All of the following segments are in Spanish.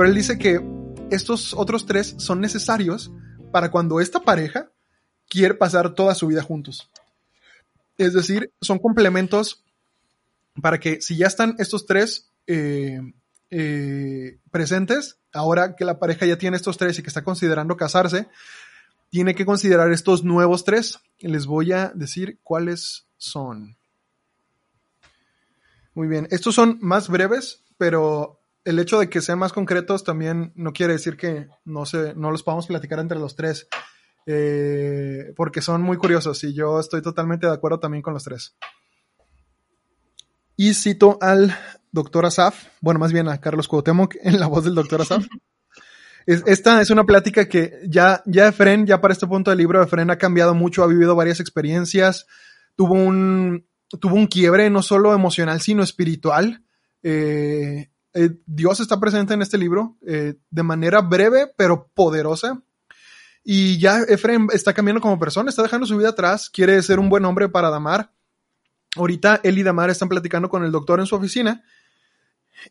Pero él dice que estos otros tres son necesarios para cuando esta pareja quiere pasar toda su vida juntos. Es decir, son complementos para que si ya están estos tres eh, eh, presentes, ahora que la pareja ya tiene estos tres y que está considerando casarse, tiene que considerar estos nuevos tres. Les voy a decir cuáles son. Muy bien, estos son más breves, pero el hecho de que sean más concretos también no quiere decir que no, se, no los podamos platicar entre los tres, eh, porque son muy curiosos y yo estoy totalmente de acuerdo también con los tres. Y cito al doctor Asaf, bueno, más bien a Carlos Cuauhtémoc en la voz del doctor Asaf. Es- esta es una plática que ya, ya Efren, ya para este punto del libro, Efren ha cambiado mucho, ha vivido varias experiencias, tuvo un, tuvo un quiebre no solo emocional, sino espiritual. Eh, eh, Dios está presente en este libro eh, de manera breve, pero poderosa. Y ya Efren está cambiando como persona, está dejando su vida atrás, quiere ser un buen hombre para Damar. Ahorita él y Damar están platicando con el doctor en su oficina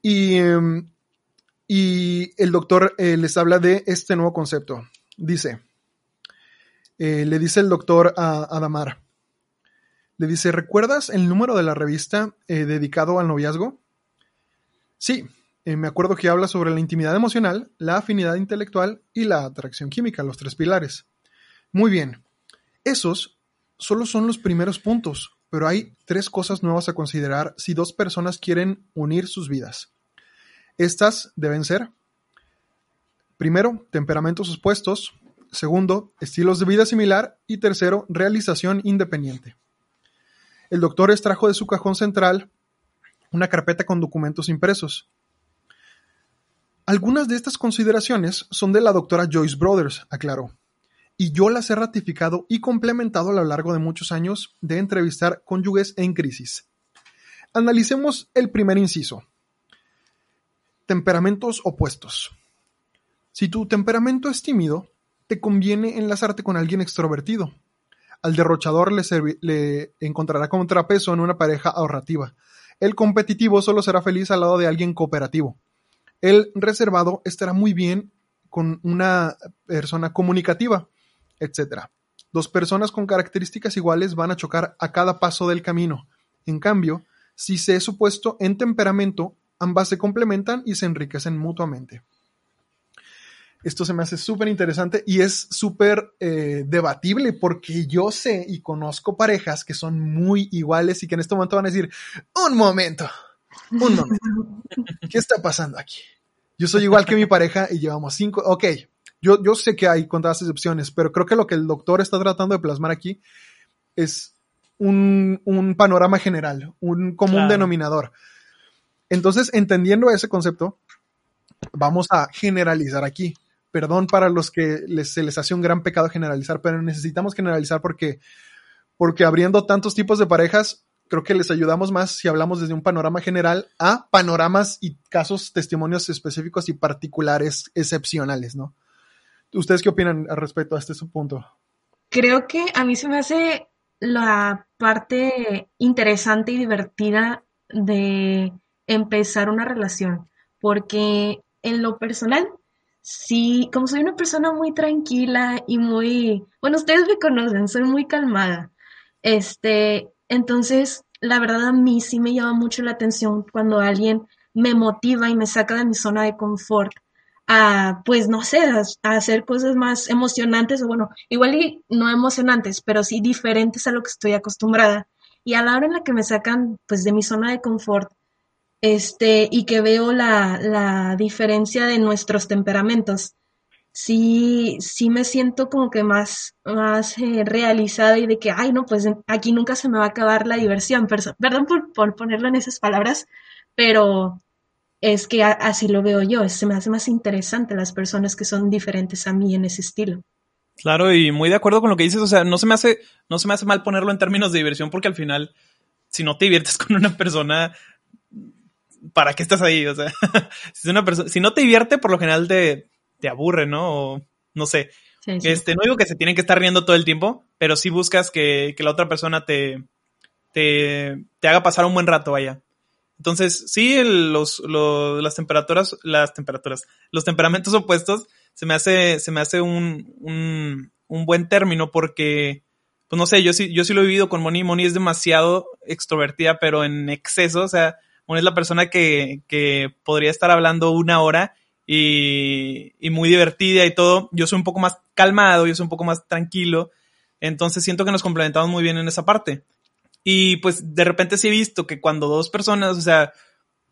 y, em, y el doctor eh, les habla de este nuevo concepto. Dice, le dice el doctor a, a Damar, le dice, ¿recuerdas el número de la revista dedicado al noviazgo? Sí, eh, me acuerdo que habla sobre la intimidad emocional, la afinidad intelectual y la atracción química, los tres pilares. Muy bien, esos solo son los primeros puntos, pero hay tres cosas nuevas a considerar si dos personas quieren unir sus vidas. Estas deben ser, primero, temperamentos opuestos, segundo, estilos de vida similar y tercero, realización independiente. El doctor extrajo de su cajón central una carpeta con documentos impresos. Algunas de estas consideraciones son de la doctora Joyce Brothers, aclaró, y yo las he ratificado y complementado a lo largo de muchos años de entrevistar cónyuges en crisis. Analicemos el primer inciso. Temperamentos opuestos. Si tu temperamento es tímido, te conviene enlazarte con alguien extrovertido. Al derrochador le, le encontrará contrapeso en una pareja ahorrativa. El competitivo solo será feliz al lado de alguien cooperativo. El reservado estará muy bien con una persona comunicativa, etc. Dos personas con características iguales van a chocar a cada paso del camino. En cambio, si se es opuesto en temperamento, ambas se complementan y se enriquecen mutuamente. Esto se me hace súper interesante y es súper eh, debatible porque yo sé y conozco parejas que son muy iguales y que en este momento van a decir, un momento, un momento, ¿qué está pasando aquí? Yo soy igual que mi pareja y llevamos cinco, ok, yo, yo sé que hay contadas excepciones, pero creo que lo que el doctor está tratando de plasmar aquí es un, un panorama general, un común Claro. denominador. Entonces, entendiendo ese concepto, vamos a generalizar aquí. Perdón para los que se les hace un gran pecado generalizar, pero necesitamos generalizar porque, porque abriendo tantos tipos de parejas, creo que les ayudamos más si hablamos desde un panorama general a panoramas y casos, testimonios específicos y particulares excepcionales, ¿no? ¿Ustedes qué opinan al respecto a este punto? Creo que a mí se me hace la parte interesante y divertida de empezar una relación, porque en lo personal, sí, como soy una persona muy tranquila y muy, bueno, ustedes me conocen, soy muy calmada. Este, entonces, la verdad a mí sí me llama mucho la atención cuando alguien me motiva y me saca de mi zona de confort a, pues no sé, a, hacer cosas más emocionantes o bueno, igual y no emocionantes, pero sí diferentes a lo que estoy acostumbrada. Y a la hora en la que me sacan pues de mi zona de confort, este, y que veo la, la diferencia de nuestros temperamentos. Sí, sí me siento como que más, más eh, realizada y de que, ay, no, pues aquí nunca se me va a acabar la diversión. perdón por, por ponerlo en esas palabras, pero es que así lo veo yo. Se me hace más interesante las personas que son diferentes a mí en ese estilo. Claro, y muy de acuerdo con lo que dices. O sea, no se me hace, no se me hace mal ponerlo en términos de diversión, porque al final, si no te diviertes con una persona, ¿para qué estás ahí? O sea, si, una persona, si no te divierte, por lo general te, te aburre, ¿no? O no sé. Este, no digo que se tienen que estar riendo todo el tiempo, pero sí buscas que, que la otra persona te, te, te, haga pasar un buen rato, vaya. Entonces, sí, los, los, las temperaturas, las temperaturas, los temperamentos opuestos se me hace, se me hace un, un, un buen término porque, pues no sé, yo sí, yo sí lo he vivido con Moni. Moni es demasiado extrovertida, pero en exceso. O sea, Moni es la persona que, que podría estar hablando una hora y, y muy divertida y todo. Yo soy un poco más calmado, yo soy un poco más tranquilo. Entonces siento que nos complementamos muy bien en esa parte. Y pues de repente sí he visto que cuando dos personas, o sea,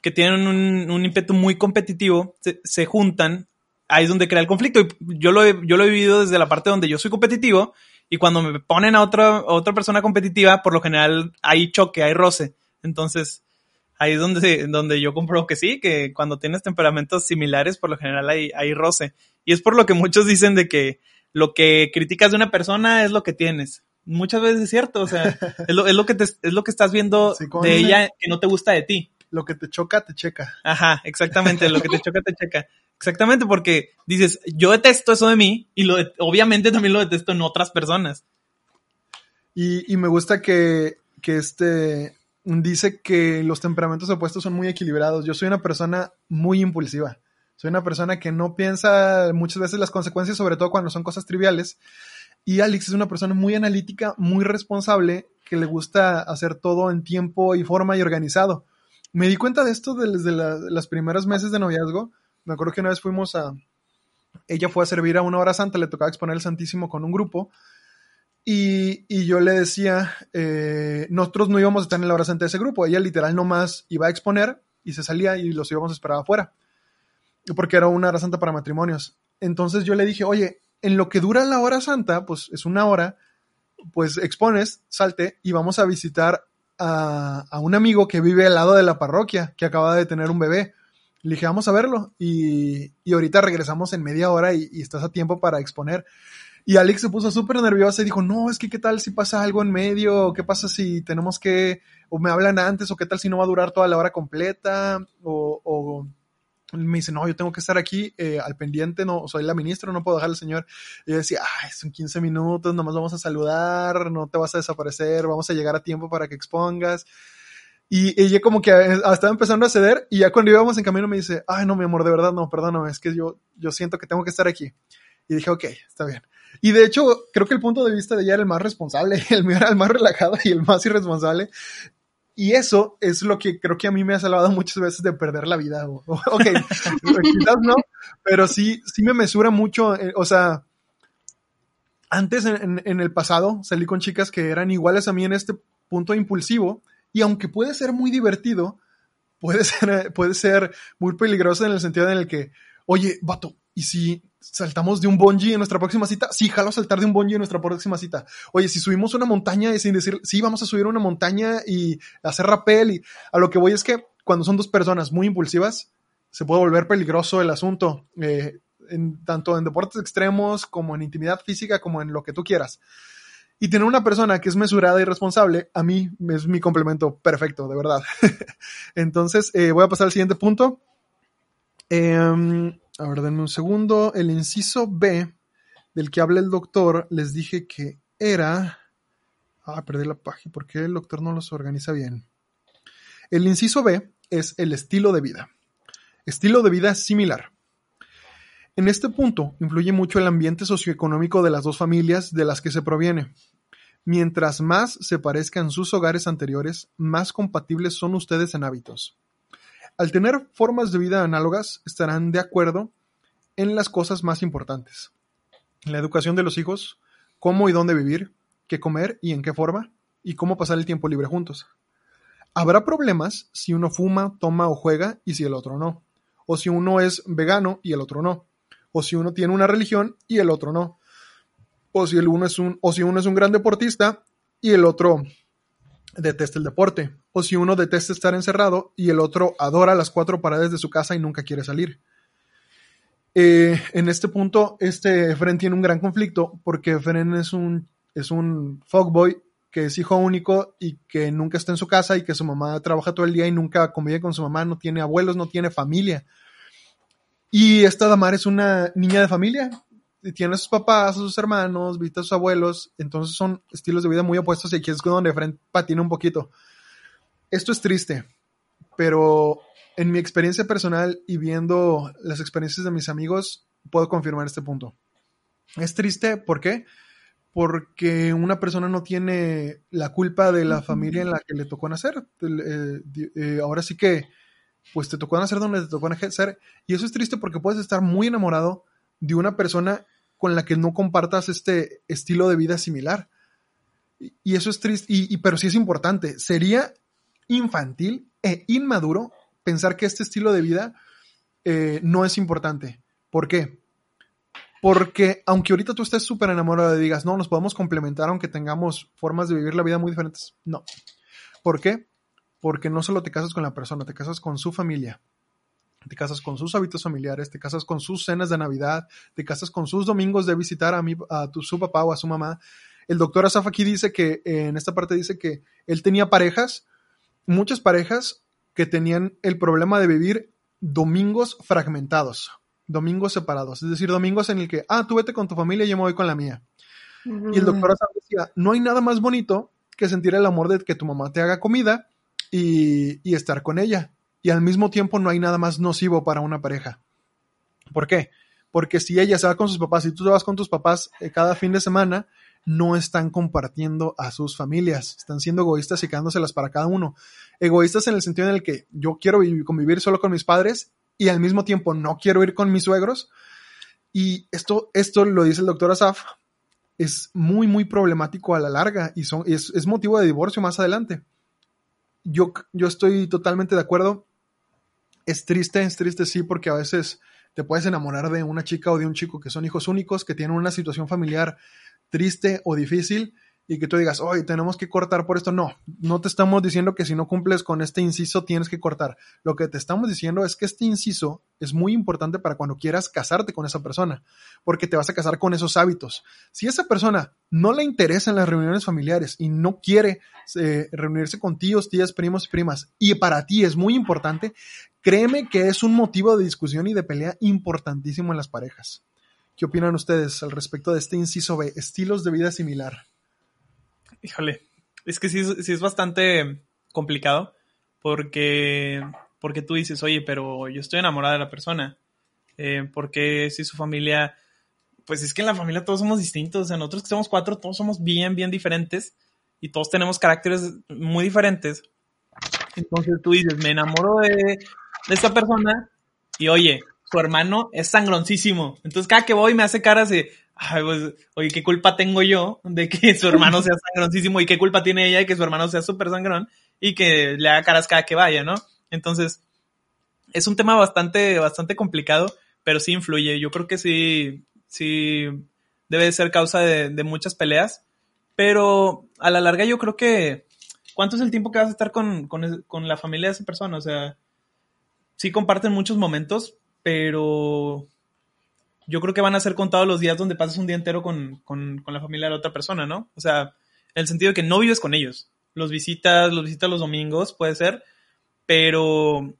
que tienen un, un ímpetu muy competitivo, se, se, juntan, ahí es donde crea el conflicto. Y yo lo, he, yo lo he vivido desde la parte donde yo soy competitivo y cuando me ponen a otra, otra persona competitiva, por lo general hay choque, hay roce. Entonces, ahí es donde, donde yo compruebo que sí, que cuando tienes temperamentos similares, por lo general hay, hay roce. Y es por lo que muchos dicen de que lo que criticas de una persona es lo que tienes. Muchas veces es cierto, o sea, es lo, es lo que, te, es lo que estás viendo sí, de ella que no te gusta de ti. Lo que te choca, te checa. Ajá, exactamente, lo que te choca, te checa. Exactamente, porque dices, yo detesto eso de mí y lo obviamente también lo detesto en otras personas. Y, y me gusta que, que este dice que los temperamentos opuestos son muy equilibrados. Yo soy una persona muy impulsiva. Soy una persona que no piensa muchas veces las consecuencias, sobre todo cuando son cosas triviales. Y Alex es una persona muy analítica, muy responsable, que le gusta hacer todo en tiempo y forma y organizado. Me di cuenta de esto desde las primeros meses de noviazgo. Me acuerdo que una vez fuimos a... Ella fue a servir a una hora santa, le tocaba exponer el Santísimo con un grupo. Y, yo le decía, eh, nosotros no íbamos a estar en la hora santa de ese grupo. Ella literal nomás iba a exponer y se salía y los íbamos a esperar afuera. Porque era una hora santa para matrimonios. Entonces yo le dije, oye, en lo que dura la hora santa, pues es una hora, pues expones, salte y vamos a visitar a, a, un amigo que vive al lado de la parroquia, que acaba de tener un bebé. Le dije, vamos a verlo y, y ahorita regresamos en media hora y, y, estás a tiempo para exponer. Y Alex se puso súper nerviosa y dijo, no, es que qué tal si pasa algo en medio, qué pasa si tenemos que, o me hablan antes, o qué tal si no va a durar toda la hora completa, o, o me dice, no, yo tengo que estar aquí eh, al pendiente, no, soy la ministra, no puedo dejar al señor. Y yo decía, ay, son 15 minutos, nomás vamos a saludar, no te vas a desaparecer, vamos a llegar a tiempo para que expongas. Y ella como que eh, estaba empezando a ceder y ya cuando íbamos en camino me dice, ay, no, mi amor, de verdad, no, perdóname, es que yo, yo siento que tengo que estar aquí. Y dije, ok, está bien. Y de hecho, creo que el punto de vista de ella era el más responsable, el mío era el más relajado y el más irresponsable. Y eso es lo que creo que a mí me ha salvado muchas veces de perder la vida. Ok, quizás no, pero sí, sí me mesura mucho. Eh, o sea, antes en, en, el pasado salí con chicas que eran iguales a mí en este punto impulsivo y aunque puede ser muy divertido, puede ser, puede ser muy peligroso en el sentido en el que, oye, vato, ¿y si saltamos de un bungee en nuestra próxima cita? Sí, jalo a saltar de un bungee en nuestra próxima cita. Oye, si subimos una montaña y sin decir, sí, vamos a subir una montaña y hacer rappel y a lo que voy es que cuando son dos personas muy impulsivas, se puede volver peligroso el asunto, eh, en, tanto en deportes extremos como en intimidad física, como en lo que tú quieras. Y tener una persona que es mesurada y responsable, a mí es mi complemento perfecto, de verdad. Entonces, eh, voy a pasar al siguiente punto. Eh, a ver, denme un segundo. El inciso B del que habla el doctor, les dije que era... Ah, perdí la página. ¿Por qué el doctor no los organiza bien? El inciso B es el estilo de vida. Estilo de vida similar. En este punto influye mucho el ambiente socioeconómico de las dos familias de las que se proviene. Mientras más se parezcan sus hogares anteriores, más compatibles son ustedes en hábitos. Al tener formas de vida análogas, estarán de acuerdo en las cosas más importantes. La educación de los hijos, cómo y dónde vivir, qué comer y en qué forma, y cómo pasar el tiempo libre juntos. Habrá problemas si uno fuma, toma o juega y si el otro no. O si uno es vegano y el otro no. O si uno tiene una religión y el otro no. O si, el uno, es un, o si uno es un gran deportista y el otro detesta el deporte. O si uno detesta estar encerrado y el otro adora las cuatro paredes de su casa y nunca quiere salir. Eh, en este punto, este Efren tiene un gran conflicto porque Efren es un, es un fuckboy que es hijo único y que nunca está en su casa y que su mamá trabaja todo el día y nunca convive con su mamá, no tiene abuelos, no tiene familia. Y esta Damar es una niña de familia, tiene a sus papás, a sus hermanos, visita a sus abuelos, entonces son estilos de vida muy opuestos y aquí es donde Efren patina un poquito. Esto es triste, pero en mi experiencia personal y viendo las experiencias de mis amigos, puedo confirmar este punto. Es triste, ¿por qué? Porque una persona no tiene la culpa de la familia en la que le tocó nacer. Eh, eh, ahora sí que, pues te tocó nacer donde te tocó nacer. Y eso es triste porque puedes estar muy enamorado de una persona con la que no compartas este estilo de vida similar. Y eso es triste, y, y, pero sí es importante. Sería infantil e inmaduro pensar que este estilo de vida eh, no es importante. ¿Por qué? Porque aunque ahorita tú estés súper enamorado y digas, no, nos podemos complementar aunque tengamos formas de vivir la vida muy diferentes, no. ¿Por qué? Porque no solo te casas con la persona, te casas con su familia, te casas con sus hábitos familiares, te casas con sus cenas de Navidad, te casas con sus domingos de visitar a, mi, a tu, su papá o a su mamá. El doctor Asaf aquí dice que, en esta parte dice que él tenía parejas, muchas parejas que tenían el problema de vivir domingos fragmentados, domingos separados, es decir, domingos en el que, ah, tú vete con tu familia y yo me voy con la mía. Y el doctor decía, no hay nada más bonito que sentir el amor de que tu mamá te haga comida y, y estar con ella. Y al mismo tiempo no hay nada más nocivo para una pareja. ¿Por qué? Porque si ella se va con sus papás y tú te vas con tus papás eh, cada fin de semana, no están compartiendo a sus familias, están siendo egoístas y quedándoselas para cada uno. Egoístas en el sentido en el que yo quiero vivir, convivir solo con mis padres y al mismo tiempo no quiero ir con mis suegros. Y esto, esto lo dice el doctor Asaf, es muy, muy problemático a la larga y son, es, es motivo de divorcio más adelante. Yo, yo estoy totalmente de acuerdo. Es triste, es triste sí, porque a veces te puedes enamorar de una chica o de un chico que son hijos únicos, que tienen una situación familiar triste o difícil y que tú digas, hoy tenemos que cortar por esto. No, no te estamos diciendo que si no cumples con este inciso tienes que cortar. Lo que te estamos diciendo es que este inciso es muy importante para cuando quieras casarte con esa persona, porque te vas a casar con esos hábitos. Si esa persona no le interesa en las reuniones familiares y no quiere eh, reunirse con tíos, tías, primos y primas, y para ti es muy importante, créeme que es un motivo de discusión y de pelea importantísimo en las parejas. ¿Qué opinan ustedes al respecto de este inciso B, estilos de vida similar? Híjole, es que sí, sí es bastante complicado porque, porque tú dices, oye, pero yo estoy enamorada de la persona. Eh, porque si su familia, pues es que en la familia todos somos distintos, o sea, nosotros que somos cuatro, todos somos bien, bien diferentes y todos tenemos caracteres muy diferentes. Entonces tú dices, me enamoro de, de esta persona y oye, su hermano es sangroncísimo. Entonces cada que voy me hace caras de, Ay, pues, ¿qué culpa tengo yo de que su hermano sea sangroncísimo? ¿Y qué culpa tiene ella de que su hermano sea súper sangrón? Y que le haga caras cada que vaya, ¿no? Entonces, es un tema bastante, bastante complicado, pero sí influye. Yo creo que sí, sí debe ser causa de, de muchas peleas. Pero a la larga yo creo que, ¿cuánto es el tiempo que vas a estar con, con, con la familia de esa persona? O sea, sí comparten muchos momentos, pero yo creo que van a ser contados los días donde pasas un día entero con, con, con, la familia de la otra persona, ¿no? O sea, en el sentido de que no vives con ellos. Los visitas, los visitas los domingos, puede ser, pero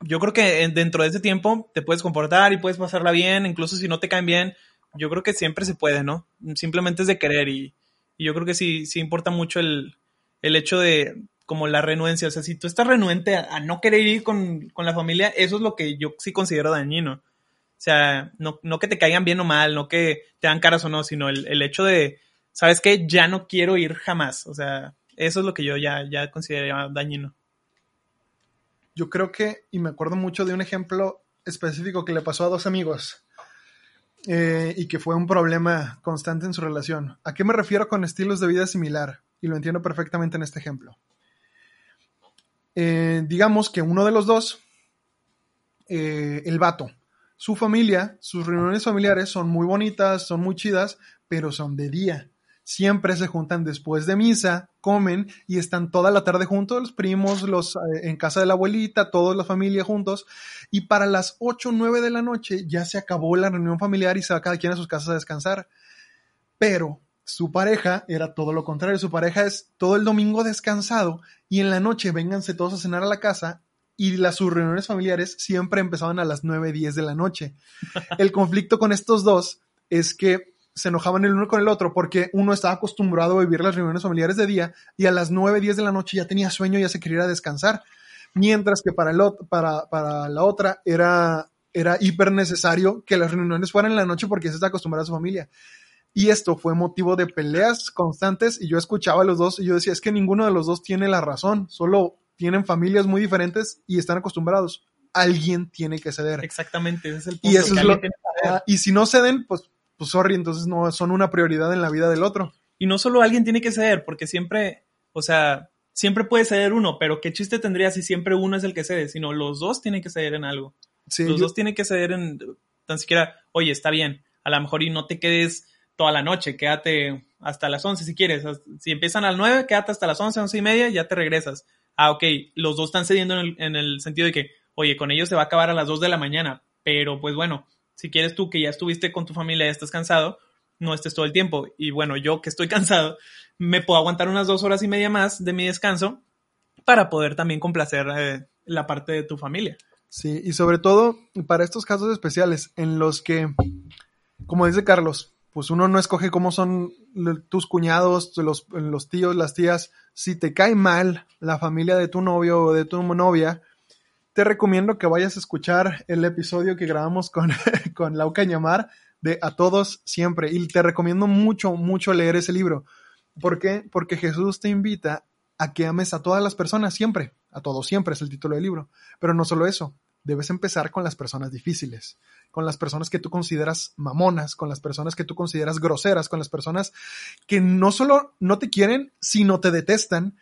yo creo que dentro de ese tiempo te puedes comportar y puedes pasarla bien, incluso si no te caen bien, yo creo que siempre se puede, ¿no? Simplemente es de querer y, y yo creo que sí, sí importa mucho el, el, hecho de como la renuencia, o sea, si tú estás renuente a, no querer ir con, con la familia, eso es lo que yo sí considero dañino. O sea, no, no que te caigan bien o mal, no que te dan caras o no, sino el, el hecho de, ¿sabes qué? Ya no quiero ir jamás. O sea, eso es lo que yo ya, ya considero dañino. Yo creo que, y me acuerdo mucho de un ejemplo específico que le pasó a dos amigos eh, y que fue un problema constante en su relación. ¿A qué me refiero con estilos de vida similar? Y lo entiendo perfectamente en este ejemplo. Eh, digamos que uno de los dos, eh, el vato, su familia, sus reuniones familiares son muy bonitas, son muy chidas, pero son de día. Siempre se juntan después de misa, comen y están toda la tarde juntos, los primos, los eh, en casa de la abuelita, toda la familia juntos. Y para las 8 o 9 de la noche ya se acabó la reunión familiar y se va cada quien a sus casas a descansar. Pero su pareja era todo lo contrario. Su pareja es todo el domingo descansado y en la noche vénganse todos a cenar a la casa y las sus reuniones familiares siempre empezaban a las 9, 10 de la noche. El conflicto con estos dos es que se enojaban el uno con el otro porque uno estaba acostumbrado a vivir las reuniones familiares de día y a las 9, 10 de la noche ya tenía sueño, ya se quería ir a descansar. Mientras que para, el, ot- para, para la otra era, era hiper necesario que las reuniones fueran en la noche porque se está acostumbrada a su familia. Y esto fue motivo de peleas constantes y yo escuchaba a los dos y yo decía, es que ninguno de los dos tiene la razón, solo tienen familias muy diferentes y están acostumbrados. Alguien tiene que ceder. Exactamente, ese es el punto. Y eso que es lo- y si no ceden, pues, pues sorry, entonces no son una prioridad en la vida del otro. Y no solo alguien tiene que ceder, porque siempre, o sea, siempre puede ceder uno, pero qué chiste tendría si siempre uno es el que cede, sino los dos tienen que ceder en algo. Sí, los yo- dos tienen que ceder en tan siquiera, oye, está bien, a lo mejor y no te quedes toda la noche, quédate hasta las 11 si quieres. Si empiezan a las 9, quédate hasta las 11, 11 y media, ya te regresas. Ah, ok, los dos están cediendo en el, en el sentido de que, oye, con ellos se va a acabar a las 2 de la mañana, pero pues bueno, si quieres tú que ya estuviste con tu familia, ya estás cansado, no estés todo el tiempo. Y bueno, yo que estoy cansado, me puedo aguantar unas dos horas y media más de mi descanso para poder también complacer eh, la parte de tu familia. Sí, y sobre todo para estos casos especiales en los que, como dice Carlos, pues uno no escoge cómo son tus cuñados, los, los tíos, las tías. Si te cae mal la familia de tu novio o de tu novia, te recomiendo que vayas a escuchar el episodio que grabamos con, con Lau de A Todos Siempre. Y te recomiendo mucho, mucho leer ese libro. ¿Por qué? Porque Jesús te invita a que ames a todas las personas siempre. A todos siempre es el título del libro. Pero no solo eso, debes empezar con las personas difíciles, con las personas que tú consideras mamonas, con las personas que tú consideras groseras, con las personas que no solo no te quieren, sino te detestan.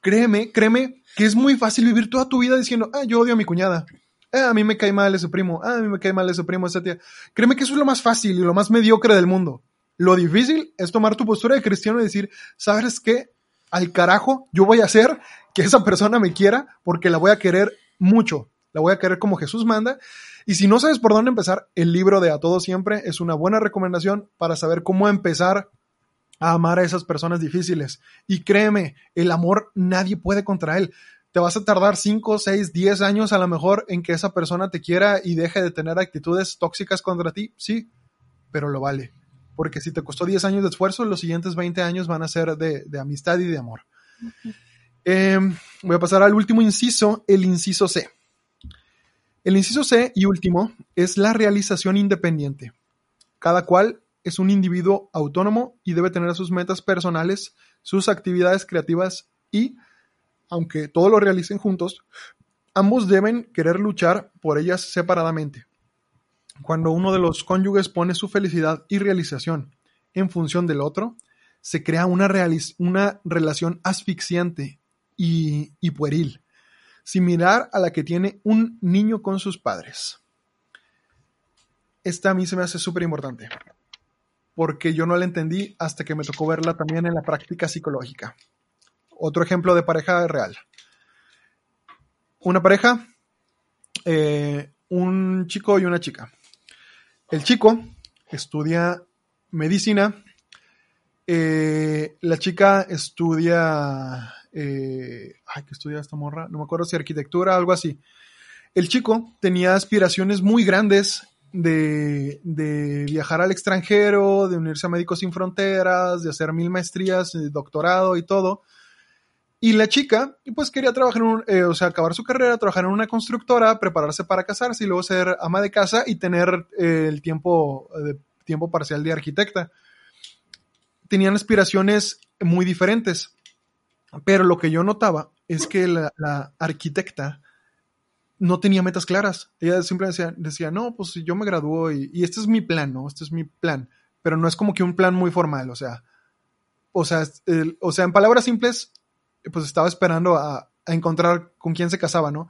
Créeme, créeme que es muy fácil vivir toda tu vida diciendo, ah, yo odio a mi cuñada. Ah, a mí me cae mal ese primo. Ah, a mí me cae mal ese primo, esa tía. Créeme que eso es lo más fácil y lo más mediocre del mundo. Lo difícil es tomar tu postura de cristiano y decir, ¿sabes qué? Al carajo, yo voy a hacer que esa persona me quiera porque la voy a querer mucho. La voy a querer como Jesús manda. Y si no sabes por dónde empezar, el libro de A Todo Siempre es una buena recomendación para saber cómo empezar a amar a esas personas difíciles. Y créeme, el amor nadie puede contra él. Te vas a tardar 5, 6, 10 años a lo mejor en que esa persona te quiera y deje de tener actitudes tóxicas contra ti, sí, pero lo vale. Porque si te costó 10 años de esfuerzo, los siguientes 20 años van a ser de, de amistad y de amor. Eh, voy a pasar al último inciso, el inciso C. El inciso C y último es la realización independiente. Cada cual es un individuo autónomo y debe tener sus metas personales, sus actividades creativas y, aunque todo lo realicen juntos, ambos deben querer luchar por ellas separadamente. Cuando uno de los cónyuges pone su felicidad y realización en función del otro, se crea una relación asfixiante y, y pueril, similar a la que tiene un niño con sus padres. Esta a mí se me hace súper importante, porque yo no la entendí hasta que me tocó verla también en la práctica psicológica. Otro ejemplo de pareja real. Una pareja, eh, un chico y una chica. El chico estudia medicina, eh, la chica estudia, eh, ay, ¿qué estudia esta morra? No me acuerdo si arquitectura, algo así. El chico tenía aspiraciones muy grandes de, de viajar al extranjero, de unirse a Médicos Sin Fronteras, de hacer mil maestrías, eh, doctorado y todo. Y la chica, pues quería trabajar en un, eh, o sea, acabar su carrera, trabajar en una constructora, prepararse para casarse y luego ser ama de casa y tener eh, el tiempo, de, tiempo parcial de arquitecta. Tenían aspiraciones muy diferentes. Pero lo que yo notaba es que la, arquitecta no tenía metas claras. Ella siempre decía, no, pues yo me gradúo y, y este es mi plan, ¿no? Este es mi plan. Pero no es como que un plan muy formal, o sea, o sea, o sea, en palabras simples, pues estaba esperando a, encontrar con quién se casaba, ¿no?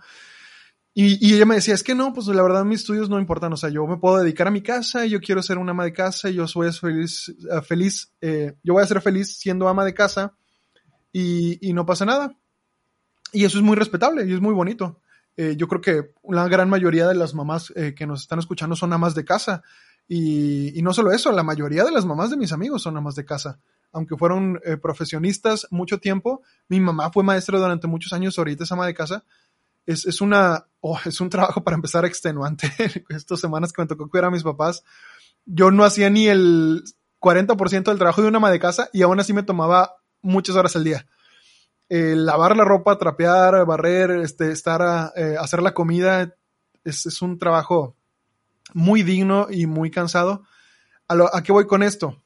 Y, ella me decía, es que no, pues la verdad mis estudios no importan, o sea, yo me puedo dedicar a mi casa y yo quiero ser una ama de casa y yo soy feliz, feliz eh, yo voy a ser feliz siendo ama de casa y, y, no pasa nada. Y eso es muy respetable y es muy bonito. Eh, yo creo que la gran mayoría de las mamás eh, que nos están escuchando son amas de casa. Y, y, no solo eso, la mayoría de las mamás de mis amigos son amas de casa. Aunque fueron eh, profesionistas mucho tiempo, mi mamá fue maestra durante muchos años, ahorita es ama de casa es, es una, oh, es un trabajo para empezar extenuante. Estas semanas que me tocó cuidar a mis papás, yo no hacía ni el 40% del trabajo de una ama de casa y aún así me tomaba muchas horas al día. Eh, lavar la ropa, trapear, barrer, este, estar a eh, hacer la comida, es, un trabajo muy digno y muy cansado. ¿A, lo, ¿A, qué voy con esto?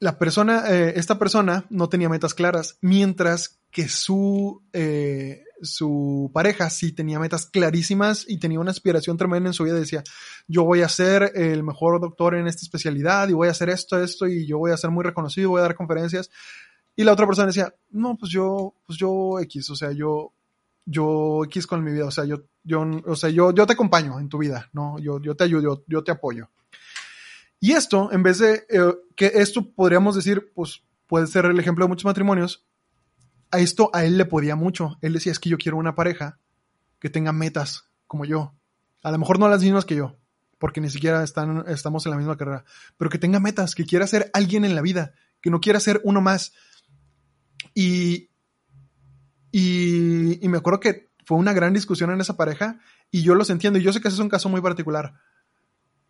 La persona, eh, esta persona no tenía metas claras, mientras que su, eh, su pareja sí tenía metas clarísimas y tenía una aspiración tremenda en su vida. Decía, yo voy a ser el mejor doctor en esta especialidad y voy a hacer esto, esto y yo voy a ser muy reconocido, voy a dar conferencias. Y la otra persona decía, no, pues yo, pues yo X, o sea, yo, yo X con mi vida, o sea, yo, yo, o sea, yo, yo te acompaño en tu vida, ¿no? Yo, yo te ayudo, yo, yo te apoyo. Y esto, en vez de eh, que esto podríamos decir, pues puede ser el ejemplo de muchos matrimonios, a esto a él le podía mucho. Él decía, es que yo quiero una pareja que tenga metas como yo. A lo mejor no las mismas que yo, porque ni siquiera están, estamos en la misma carrera, pero que tenga metas, que quiera ser alguien en la vida, que no quiera ser uno más. Y, y, y me acuerdo que fue una gran discusión en esa pareja y yo los entiendo y yo sé que ese es un caso muy particular,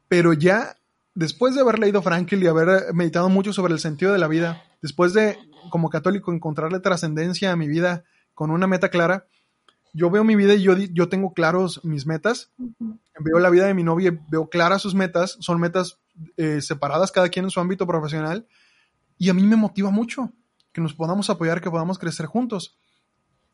pero ya después de haber leído Frankel y haber meditado mucho sobre el sentido de la vida, después de como católico encontrarle trascendencia a mi vida con una meta clara, yo veo mi vida y yo, yo tengo claros mis metas, veo la vida de mi novia, veo claras sus metas, son metas eh, separadas cada quien en su ámbito profesional, y a mí me motiva mucho que nos podamos apoyar, que podamos crecer juntos.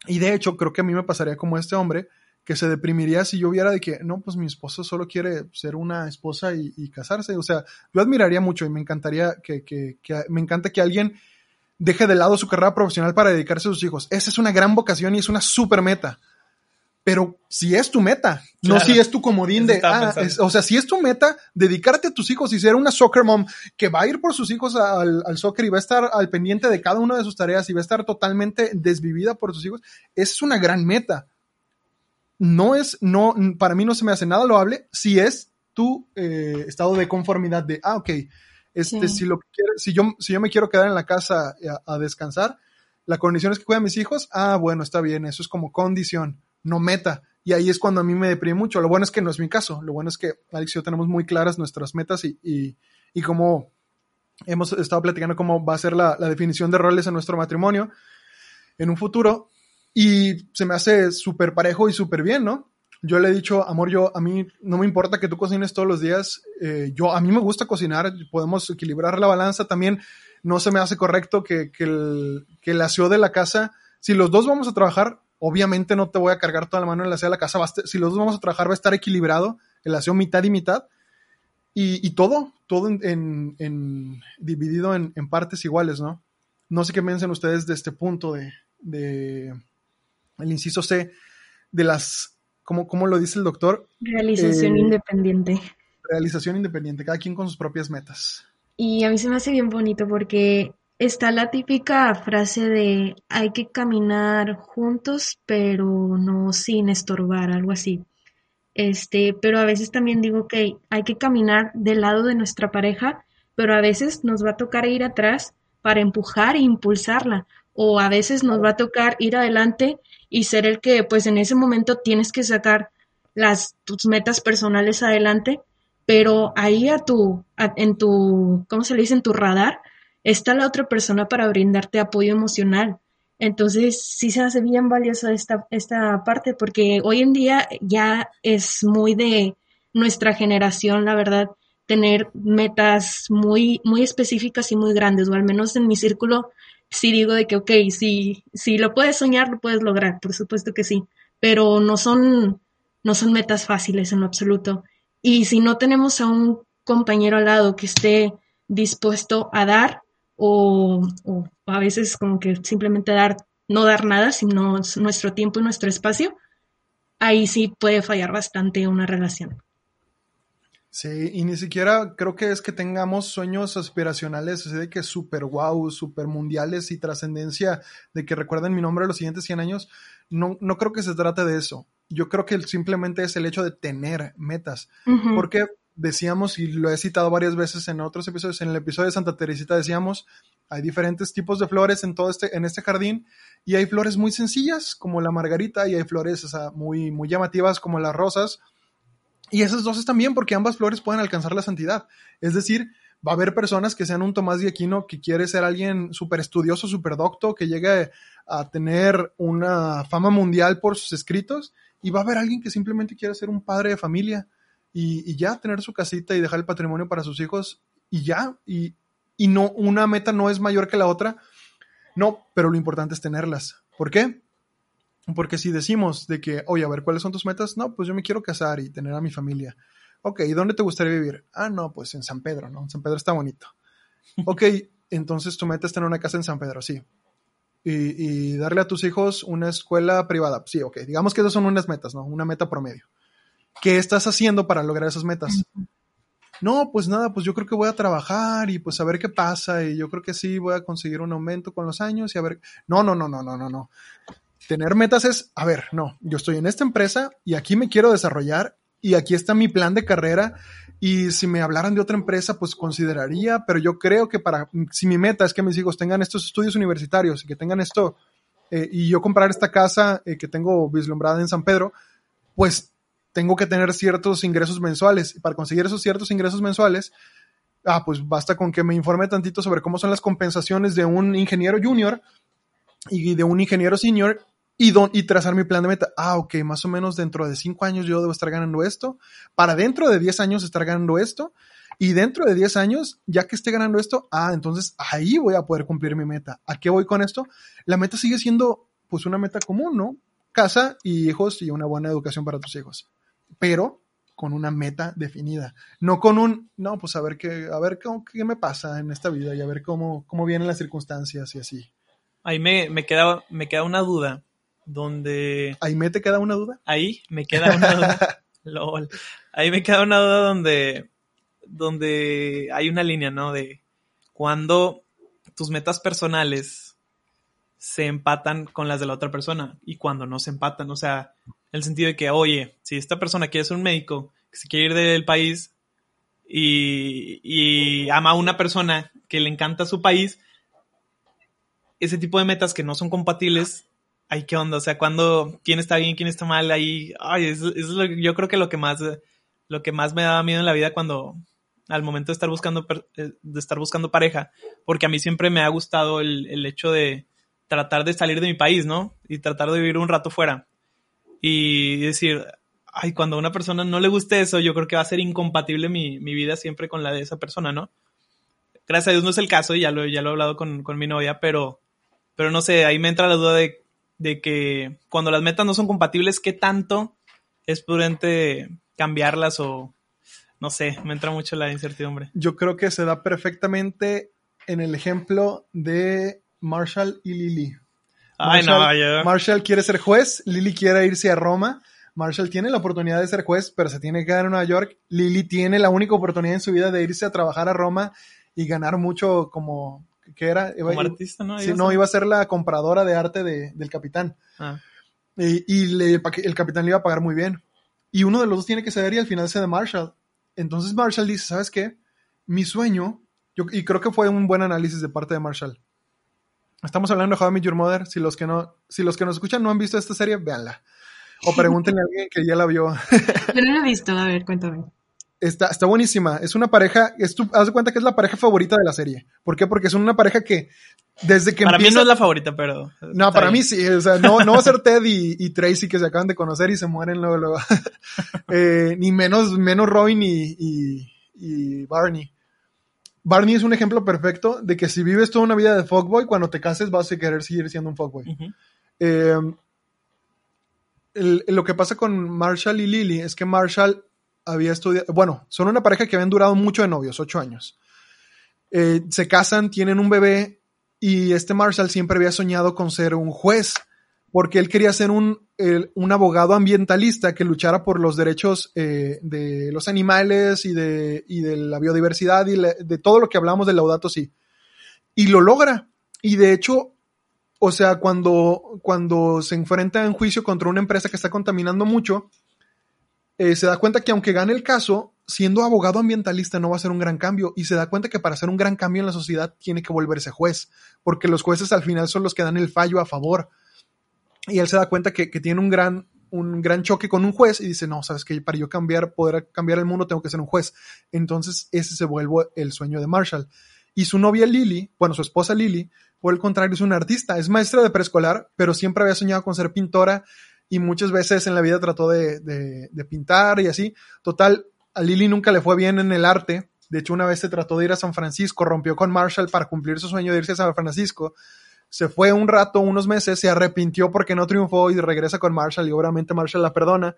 Y de hecho, creo que a mí me pasaría como este hombre, que se deprimiría si yo viera de que, no, pues mi esposo solo quiere ser una esposa y, y casarse. O sea, yo admiraría mucho y me encantaría que, que, que, me encanta que alguien deje de lado su carrera profesional para dedicarse a sus hijos. Esa es una gran vocación y es una super meta. Pero si es tu meta, claro. no si es tu comodín de, ah, es, o sea, si es tu meta, dedicarte a tus hijos y ser una soccer mom que va a ir por sus hijos al, al soccer y va a estar al pendiente de cada una de sus tareas y va a estar totalmente desvivida por sus hijos, esa es una gran meta no es, no, para mí no se me hace nada loable si es tu eh, estado de conformidad de, ah, ok, este, sí. si, lo quiero, si, yo, si yo me quiero quedar en la casa a, a, descansar, la condición es que cuida a mis hijos, ah, bueno, está bien, eso es como condición, no meta. Y ahí es cuando a mí me deprime mucho. Lo bueno es que no es mi caso. Lo bueno es que Alex y yo tenemos muy claras nuestras metas y, y, y como hemos estado platicando cómo va a ser la, la definición de roles en nuestro matrimonio en un futuro y se me hace súper parejo y súper bien, ¿no? Yo le he dicho, amor, yo a mí no me importa que tú cocines todos los días, eh, yo a mí me gusta cocinar, podemos equilibrar la balanza también, no se me hace correcto que, que, el, que el aseo de la casa, si los dos vamos a trabajar, obviamente no te voy a cargar toda la mano en el aseo de la casa, si los dos vamos a trabajar va a estar equilibrado, el aseo mitad y mitad, y, y todo, todo en, dividido en, en, partes iguales, ¿no? No sé qué piensan ustedes de este punto de, de el inciso C de las, ¿cómo, cómo lo dice el doctor? Realización eh, independiente. Realización independiente, cada quien con sus propias metas. Y a mí se me hace bien bonito porque está la típica frase de hay que caminar juntos, pero no sin estorbar, algo así. Este, pero a veces también digo que hay que caminar del lado de nuestra pareja, pero a veces nos va a tocar ir atrás para empujar e impulsarla, o a veces nos va a tocar ir adelante y ser el que pues en ese momento tienes que sacar las tus metas personales adelante, pero ahí a tu a, en tu ¿cómo se le dice? en tu radar está la otra persona para brindarte apoyo emocional. Entonces, sí se hace bien valiosa esta, esta parte porque hoy en día ya es muy de nuestra generación, la verdad, tener metas muy, muy específicas y muy grandes, o al menos en mi círculo sí digo de que, ok, si, si lo puedes soñar, lo puedes lograr, por supuesto que sí, pero no son, no son metas fáciles en lo absoluto. Y si no tenemos a un compañero al lado que esté dispuesto a dar o, o a veces como que simplemente dar no dar nada, sino nuestro tiempo y nuestro espacio, ahí sí puede fallar bastante una relación. Sí, y ni siquiera creo que es que tengamos sueños aspiracionales, así de que super wow, super mundiales y trascendencia de que recuerden mi nombre los siguientes 100 años. No, no creo que se trate de eso. Yo creo que simplemente es el hecho de tener metas. Porque decíamos, y lo he citado varias veces en otros episodios, en el episodio de Santa Teresita decíamos, hay diferentes tipos de flores en todo este, en este jardín, y hay flores muy sencillas, como la margarita, y hay flores o sea, muy, muy llamativas, como las rosas. Y esas dos están bien porque ambas flores pueden alcanzar la santidad. Es decir, va a haber personas que sean un Tomás de Aquino que quiere ser alguien súper estudioso, súper docto, que llegue a tener una fama mundial por sus escritos, y va a haber alguien que simplemente quiere ser un padre de familia y, ya tener su casita y dejar el patrimonio para sus hijos y ya, y, y no, una meta no es mayor que la otra. No, pero lo importante es tenerlas. ¿Por qué? Porque si decimos de que, oye, a ver, ¿cuáles son tus metas? No, pues yo me quiero casar y tener a mi familia. Ok, ¿y dónde te gustaría vivir? Ah, no, pues en San Pedro, ¿no? San Pedro está bonito. Ok, entonces tu meta es tener una casa en San Pedro, sí. Y, y darle a tus hijos una escuela privada. Sí, ok, digamos que esas son unas metas, ¿no? Una meta promedio. ¿Qué estás haciendo para lograr esas metas? No, pues nada, pues yo creo que voy a trabajar y pues a ver qué pasa y yo creo que sí voy a conseguir un aumento con los años y a ver. No, no, no, no, no, no, no. Tener metas es, a ver, no, yo estoy en esta empresa y aquí me quiero desarrollar y aquí está mi plan de carrera y si me hablaran de otra empresa, pues consideraría, pero yo creo que para, si mi meta es que mis hijos tengan estos estudios universitarios y que tengan esto eh, y yo comprar esta casa eh, que tengo vislumbrada en San Pedro, pues tengo que tener ciertos ingresos mensuales. Y para conseguir esos ciertos ingresos mensuales, ah, pues basta con que me informe tantito sobre cómo son las compensaciones de un ingeniero junior y de un ingeniero senior y, don, y trazar mi plan de meta. Ah, ok, más o menos dentro de cinco años yo debo estar ganando esto. Para dentro de 10 años estar ganando esto. Y dentro de 10 años, ya que esté ganando esto, ah, entonces ahí voy a poder cumplir mi meta. ¿A qué voy con esto? La meta sigue siendo pues una meta común, ¿no? Casa y hijos y una buena educación para tus hijos. Pero con una meta definida. No con un, no, pues a ver qué, a ver cómo, qué me pasa en esta vida y a ver cómo, cómo vienen las circunstancias y así. Ahí me, me, queda, me queda una duda. Donde. ¿Ahí me te queda una duda? Ahí me queda una duda. Lol. Ahí me queda una duda donde. Donde hay una línea, ¿no? De cuando tus metas personales se empatan con las de la otra persona y cuando no se empatan. O sea, en el sentido de que, oye, si esta persona quiere ser un médico, que se quiere ir del país y, y ama a una persona que le encanta su país, ese tipo de metas que no son compatibles, ay, ¿qué onda? O sea, cuando quién está bien, quién está mal, ahí, ay, es, es lo, yo creo que lo que más, lo que más me daba miedo en la vida cuando, al momento de estar buscando, de estar buscando pareja, porque a mí siempre me ha gustado el, el hecho de tratar de salir de mi país, ¿no? Y tratar de vivir un rato fuera. Y decir, ay, cuando a una persona no le guste eso, yo creo que va a ser incompatible mi, mi vida siempre con la de esa persona, ¿no? Gracias a Dios no es el caso, y ya lo, ya lo he hablado con, con mi novia, pero, pero no sé, ahí me entra la duda de, de que cuando las metas no son compatibles, ¿qué tanto es prudente cambiarlas o no sé, me entra mucho la incertidumbre. Yo creo que se da perfectamente en el ejemplo de Marshall y Lily. Ay, Marshall, no, yo... Marshall quiere ser juez, Lily quiere irse a Roma. Marshall tiene la oportunidad de ser juez, pero se tiene que quedar en Nueva York. Lily tiene la única oportunidad en su vida de irse a trabajar a Roma y ganar mucho como que era como iba, artista, ¿no? Sí, no, iba a ser la compradora de arte de, del capitán. Ah. Y, y le, el capitán le iba a pagar muy bien. Y uno de los dos tiene que ceder y al final se de Marshall. Entonces Marshall dice, ¿sabes qué? Mi sueño, yo, y creo que fue un buen análisis de parte de Marshall. Estamos hablando de How I Met Your Mother. Si los que no, si los que nos escuchan no han visto esta serie, véanla. O pregúntenle a alguien que ya la vio. Yo no la he visto, a ver, cuéntame. Está, está buenísima. Es una pareja, es tu, haz de cuenta que es la pareja favorita de la serie. ¿Por qué? Porque es una pareja que desde que Para empieza, mí no es la favorita, pero... No, para mí sí. O sea, no, no va a ser Ted y, y, Tracy que se acaban de conocer y se mueren luego, luego. eh, ni menos, menos Robin y, y, y Barney. Barney es un ejemplo perfecto de que si vives toda una vida de fuckboy, cuando te cases vas a querer seguir siendo un fuckboy. Uh -huh. eh, el, lo que pasa con Marshall y Lily es que Marshall había estudiado, bueno, son una pareja que habían durado mucho de novios, ocho años. Eh, se casan, tienen un bebé y este Marshall siempre había soñado con ser un juez, porque él quería ser un, un abogado ambientalista que luchara por los derechos eh, de los animales y de, y de la biodiversidad y de todo lo que hablamos del Laudato Si. Y lo logra. Y de hecho, o sea, cuando, cuando se enfrenta en juicio contra una empresa que está contaminando mucho, eh, se da cuenta que aunque gane el caso, siendo abogado ambientalista no va a ser un gran cambio y se da cuenta que para hacer un gran cambio en la sociedad tiene que volverse juez, porque los jueces al final son los que dan el fallo a favor. Y él se da cuenta que, que tiene un gran, un gran choque con un juez y dice, no, sabes que para yo cambiar, poder cambiar el mundo tengo que ser un juez. Entonces ese se vuelve el sueño de Marshall. Y su novia Lily, bueno, su esposa Lily, por el contrario, es una artista, es maestra de preescolar, pero siempre había soñado con ser pintora y muchas veces en la vida trató de, de- pintar y así. Total, a Lily nunca le fue bien en el arte. De hecho, una vez se trató de ir a San Francisco, rompió con Marshall para cumplir su sueño de irse a San Francisco. Se fue un rato, unos meses, se arrepintió porque no triunfó y regresa con Marshall y obviamente Marshall la perdona.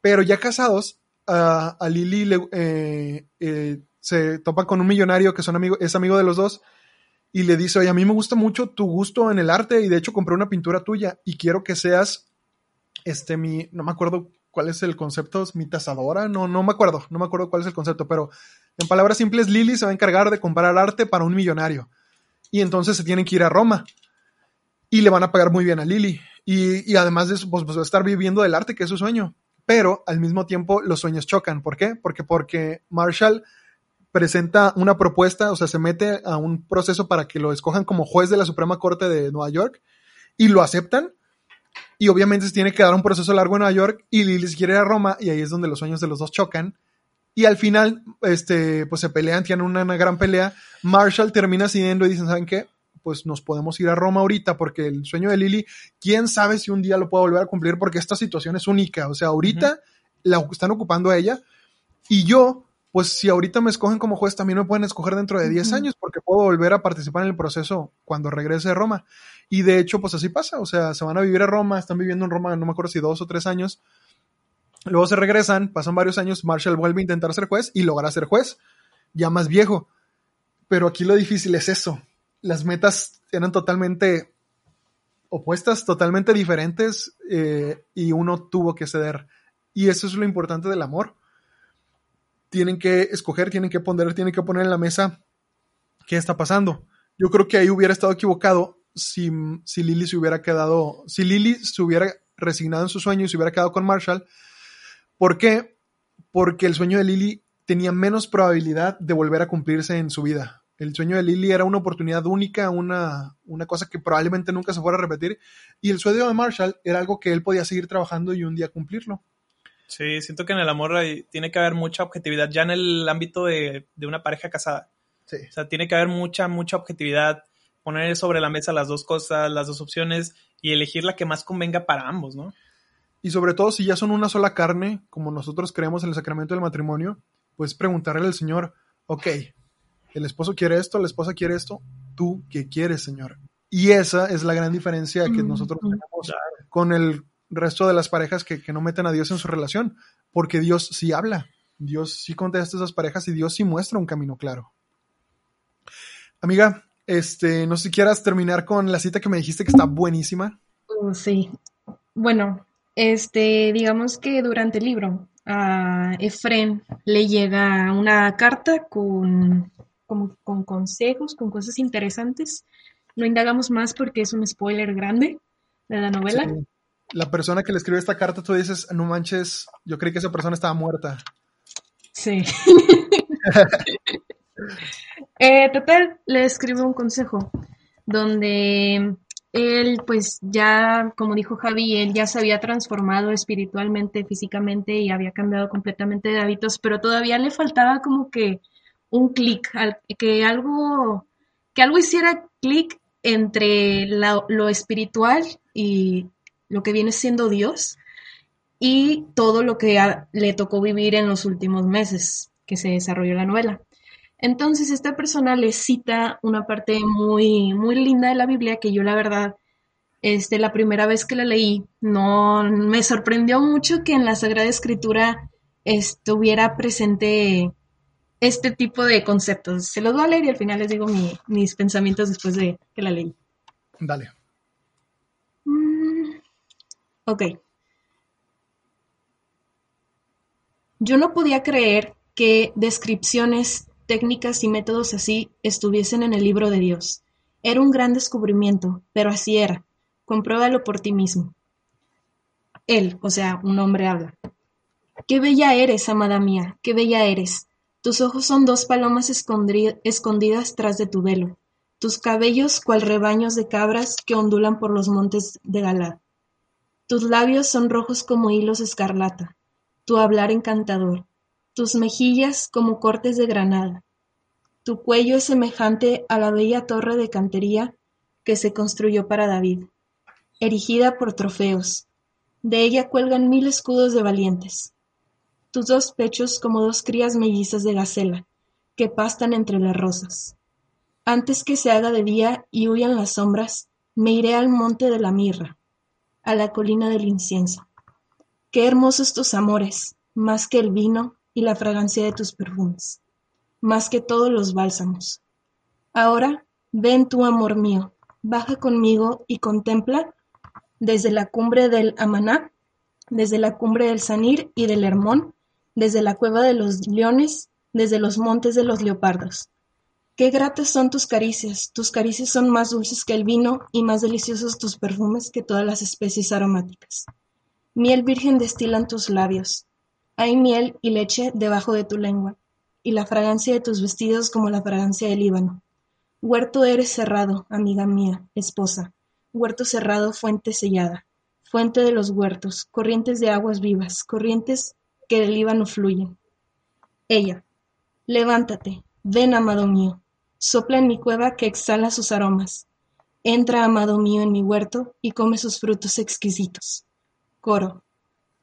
Pero ya casados, a, Lily eh, eh, se topa con un millonario que son es amigo de los dos y le dice, oye, a mí me gusta mucho tu gusto en el arte y de hecho compré una pintura tuya y quiero que seas, este, mi, no me acuerdo cuál es el concepto, mi tasadora, no, no me acuerdo, no me acuerdo cuál es el concepto, pero en palabras simples, Lily se va a encargar de comprar arte para un millonario. Y entonces se tienen que ir a Roma. Y le van a pagar muy bien a Lily. Y, y además de eso, pues, pues va a estar viviendo del arte, que es su sueño, pero al mismo tiempo los sueños chocan, ¿por qué? Porque, porque Marshall presenta una propuesta, o sea, se mete a un proceso para que lo escojan como juez de la Suprema Corte de Nueva York y lo aceptan. Y obviamente se tiene que dar un proceso largo en Nueva York y Lily se quiere ir a Roma y ahí es donde los sueños de los dos chocan. Y al final, este, pues se pelean, tienen una, una gran pelea. Marshall termina cediendo y dicen, ¿saben qué? Pues nos podemos ir a Roma ahorita porque el sueño de Lily, quién sabe si un día lo puedo volver a cumplir porque esta situación es única. O sea, ahorita la están ocupando a ella y yo, pues si ahorita me escogen como juez, también me pueden escoger dentro de 10 Ujú. años porque puedo volver a participar en el proceso cuando regrese de Roma. Y de hecho, pues así pasa. O sea, se van a vivir a Roma, están viviendo en Roma, no me acuerdo si dos o tres años. Luego se regresan, pasan varios años, Marshall vuelve a intentar ser juez y logra ser juez, ya más viejo. Pero aquí lo difícil es eso. Las metas eran totalmente opuestas, totalmente diferentes eh, y uno tuvo que ceder. Y eso es lo importante del amor. Tienen que escoger, tienen que poner, tienen que poner en la mesa qué está pasando. Yo creo que ahí hubiera estado equivocado si, si Lily se hubiera quedado, si Lily se hubiera resignado en su sueño y se hubiera quedado con Marshall. ¿Por qué? Porque el sueño de Lily tenía menos probabilidad de volver a cumplirse en su vida. El sueño de Lily era una oportunidad única, una, una cosa que probablemente nunca se fuera a repetir. Y el sueño de Marshall era algo que él podía seguir trabajando y un día cumplirlo. Sí, siento que en el amor hay- tiene que haber mucha objetividad, ya en el ámbito de, de una pareja casada. Sí. O sea, tiene que haber mucha, mucha objetividad, poner sobre la mesa las dos cosas, las dos opciones y elegir la que más convenga para ambos, ¿no? Y sobre todo, si ya son una sola carne, como nosotros creemos en el sacramento del matrimonio, pues preguntarle al Señor, ok, el esposo quiere esto, la esposa quiere esto, ¿tú qué quieres, Señor? Y esa es la gran diferencia que nosotros mm. tenemos con el resto de las parejas que, que no meten a Dios en su relación, porque Dios sí habla, Dios sí contesta a esas parejas y Dios sí muestra un camino claro. Amiga, este, no sé si quieras terminar con la cita que me dijiste que está buenísima. Uh, sí. Bueno, este, digamos que durante el libro a Efren le llega una carta con, con consejos, con cosas interesantes. No indagamos más porque es un spoiler grande de la novela. Sí. La persona que le escribe esta carta, tú dices, no manches, yo creí que esa persona estaba muerta. Sí. Eh, total, le escribo un consejo donde él, pues ya, como dijo Javi, él ya se había transformado espiritualmente, físicamente y había cambiado completamente de hábitos, pero todavía le faltaba como que un clic, que algo, que algo hiciera clic entre lo espiritual y lo que viene siendo Dios y todo lo que le tocó vivir en los últimos meses que se desarrolló la novela. Entonces, esta persona le cita una parte muy, muy linda de la Biblia que yo la verdad, este, la primera vez que la leí, no me sorprendió mucho que en la Sagrada Escritura estuviera presente este tipo de conceptos. Se los voy a leer y al final les digo mi- mis pensamientos después de que la leí. Dale. Mm, Ok. Yo no podía creer que descripciones, técnicas y métodos así estuviesen en el libro de Dios. Era un gran descubrimiento, pero así era. Compruébalo por ti mismo. Él, o sea, un hombre habla. Qué bella eres, amada mía, qué bella eres. Tus ojos son dos palomas escondidas tras de tu velo. Tus cabellos cual rebaños de cabras que ondulan por los montes de Galad. Tus labios son rojos como hilos escarlata, tu hablar encantador, tus mejillas como cortes de granada. Tu cuello es semejante a la bella torre de cantería que se construyó para David, erigida por trofeos. De ella cuelgan mil escudos de valientes. Tus dos pechos como dos crías mellizas de gacela, que pastan entre las rosas. Antes que se haga de día y huyan las sombras, me iré al monte de la mirra, a la colina del incienso. Qué hermosos tus amores, más que el vino y la fragancia de tus perfumes, más que todos los bálsamos. Ahora, ven tú, amor mío, baja conmigo y contempla desde la cumbre del Amaná, desde la cumbre del Sanir y del Hermón, desde la cueva de los leones, desde los montes de los leopardos. Qué gratas son tus caricias, tus caricias son más dulces que el vino y más deliciosos tus perfumes que todas las especies aromáticas. Miel virgen destilan tus labios. Hay miel y leche debajo de tu lengua, y la fragancia de tus vestidos como la fragancia del Líbano. Huerto eres cerrado, amiga mía, esposa, huerto cerrado, fuente sellada, fuente de los huertos, corrientes de aguas vivas, corrientes que del Líbano fluyen. Ella, levántate, ven, amado mío, sopla en mi cueva que exhala sus aromas. Entra, amado mío, en mi huerto y come sus frutos exquisitos. Coro.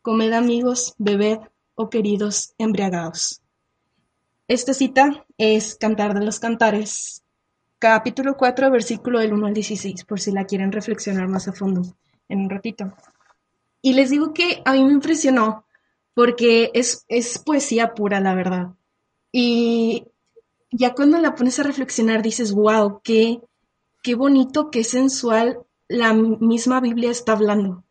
Comed amigos, bebed, oh queridos, embriagados. Esta cita es Cantar de los Cantares, capítulo 4, versículo del 1 al 16, por si la quieren reflexionar más a fondo en un ratito. Y les digo que a mí me impresionó porque es, es poesía pura, la verdad. Y ya cuando la pones a reflexionar dices, wow, qué, qué bonito, qué sensual la misma Biblia está hablando.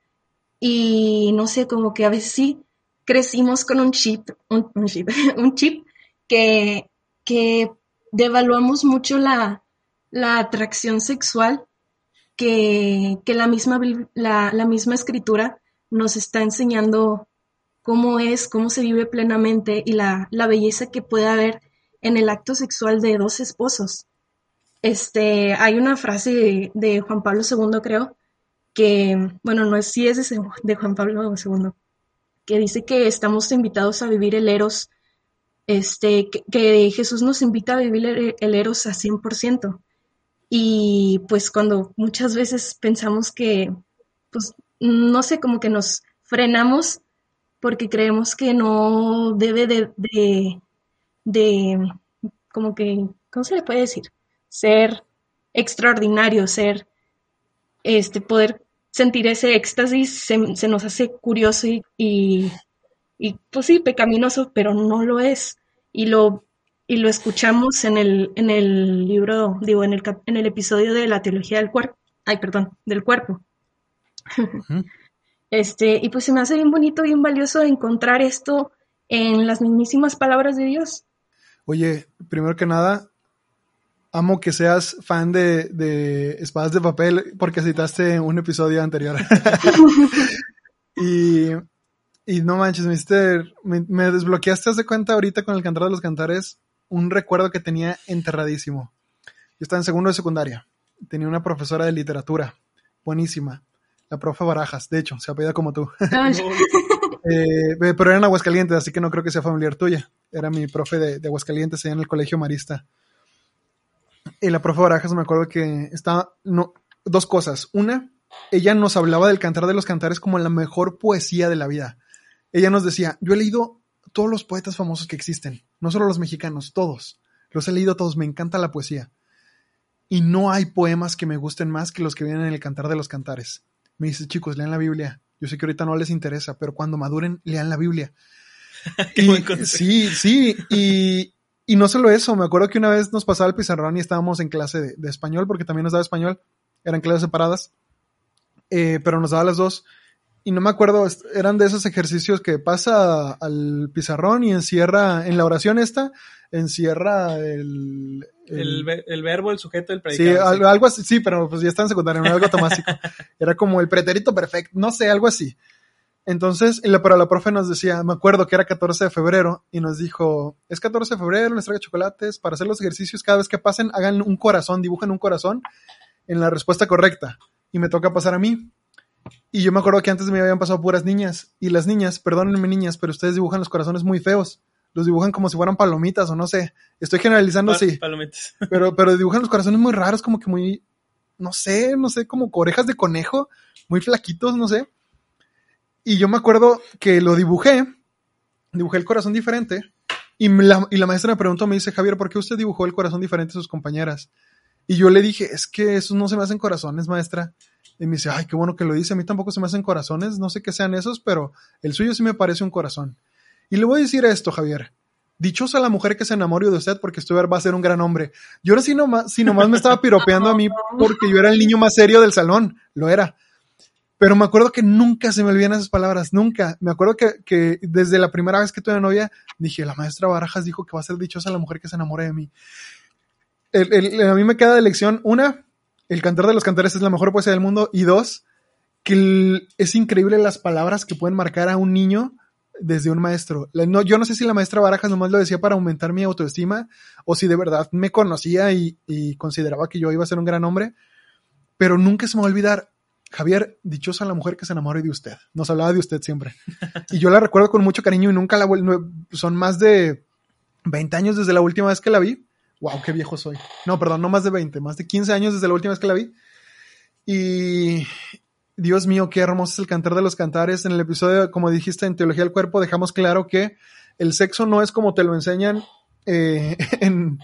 Y no sé, como que a veces sí crecimos con un chip, un, chip, un chip que, que devaluamos mucho la, la atracción sexual que, que la, misma, la, la misma escritura nos está enseñando cómo es, cómo se vive plenamente y la, la belleza que puede haber en el acto sexual de dos esposos. Este, hay una frase de, de Juan Pablo II, creo, que, bueno, no es si es de Juan Pablo II, que dice que estamos invitados a vivir el eros, este, que, Jesús nos invita a vivir el, el eros a 100%. Y pues cuando muchas veces pensamos que, pues, no sé, como que nos frenamos porque creemos que no debe de, de, de, como que, ¿cómo se le puede decir? Ser extraordinario, ser, este, poder sentir ese éxtasis se, se nos hace curioso y, y, y, pues sí, pecaminoso, pero no lo es. Y lo, y lo escuchamos en el, en el libro, digo, en el, en el episodio de la teología del cuerpo, ay, perdón, del cuerpo. Este, y pues se me hace bien bonito, bien valioso encontrar esto en las mismísimas palabras de Dios. Oye, primero que nada, amo que seas fan de, de Espadas de Papel porque citaste un episodio anterior. y, y no manches, hiciste- me, me desbloqueaste, haz de cuenta ahorita con el Cantar de los Cantares, un recuerdo que tenía enterradísimo. Yo estaba en segundo de secundaria. Tenía una profesora de literatura, buenísima. La profe Barajas, de hecho, se apellida como tú. Eh, pero era en Aguascalientes, así que no creo que sea familiar tuya. Era mi profe de, de Aguascalientes, allá en el colegio marista. Y la profe Barajas me acuerdo que estaba, no, dos cosas. Una, ella nos hablaba del cantar de los cantares como la mejor poesía de la vida. Ella nos decía, yo he leído todos los poetas famosos que existen, no solo los mexicanos, todos. Los he leído todos, me encanta la poesía. Y no hay poemas que me gusten más que los que vienen en el cantar de los cantares. Me dice, chicos, lean la Biblia. Yo sé que ahorita no les interesa, pero cuando maduren, lean la Biblia. Y- sí, sí, y, Y no solo eso, me acuerdo que una vez nos pasaba el pizarrón y estábamos en clase de, de español, porque también nos daba español, eran clases separadas, eh, pero nos daba las dos. Y no me acuerdo, eran de esos ejercicios que pasa al pizarrón y encierra, en la oración esta, encierra el... El, ve- el verbo, el sujeto, el Sí, predicado. algo, algo así, sí, pero pues ya está en secundaria, no era algo automático. Era como el pretérito perfecto, no sé, algo así. Entonces, y la, pero la profe nos decía, me acuerdo que era 14 de febrero, y nos dijo, es 14 de febrero, les traigo chocolates, para hacer los ejercicios, cada vez que pasen, hagan un corazón, dibujen un corazón en la respuesta correcta. Y me toca pasar a mí. Y yo me acuerdo que antes me habían pasado puras niñas, y las niñas, perdónenme niñas, pero ustedes dibujan los corazones muy feos. Los dibujan como si fueran palomitas o no sé. Estoy generalizando, Pa- sí. palomitas. Pero, pero dibujan los corazones muy raros, como que muy, no sé, no sé, como orejas de conejo, muy flaquitos, no sé. Y yo me acuerdo que lo dibujé, dibujé el corazón diferente, y la, y la maestra me preguntó, me dice, Javier, ¿por qué usted dibujó el corazón diferente a sus compañeras? Y yo le dije, es que esos no se me hacen corazones, maestra. Y me dice, ay, qué bueno que lo dice, a mí tampoco se me hacen corazones, no sé qué sean esos, pero el suyo sí me parece un corazón. Y le voy a decir esto, Javier. Dichosa la mujer que se enamore de usted porque usted va a ser un gran hombre. Yo ahora sí nomás, sí nomás me estaba piropeando a mí porque yo era el niño más serio del salón. Lo era. Pero me acuerdo que nunca se me olvidan esas palabras, nunca. Me acuerdo que, que desde la primera vez que tuve novia, dije, la maestra Barajas dijo que va a ser dichosa la mujer que se enamore de mí. El- a mí me queda de lección, una, el cantar de los cantares es la mejor poesía del mundo, y dos, que es increíble las palabras que pueden marcar a un niño desde un maestro. No, yo no sé si la maestra Barajas nomás lo decía para aumentar mi autoestima o si de verdad me conocía y, y consideraba que yo iba a ser un gran hombre, pero nunca se me va a olvidar. Javier, dichosa la mujer que se enamore de usted. Nos hablaba de usted siempre. Y yo la recuerdo con mucho cariño y nunca la vuel- no- Son más de 20 años desde la última vez que la vi. Wow, qué viejo soy. No, perdón, no más de 20, más de 15 años desde la última vez que la vi. Y Dios mío, qué hermoso es el cantar de los cantares. En el episodio, como dijiste, en Teología del Cuerpo, dejamos claro que el sexo no es como te lo enseñan eh, en,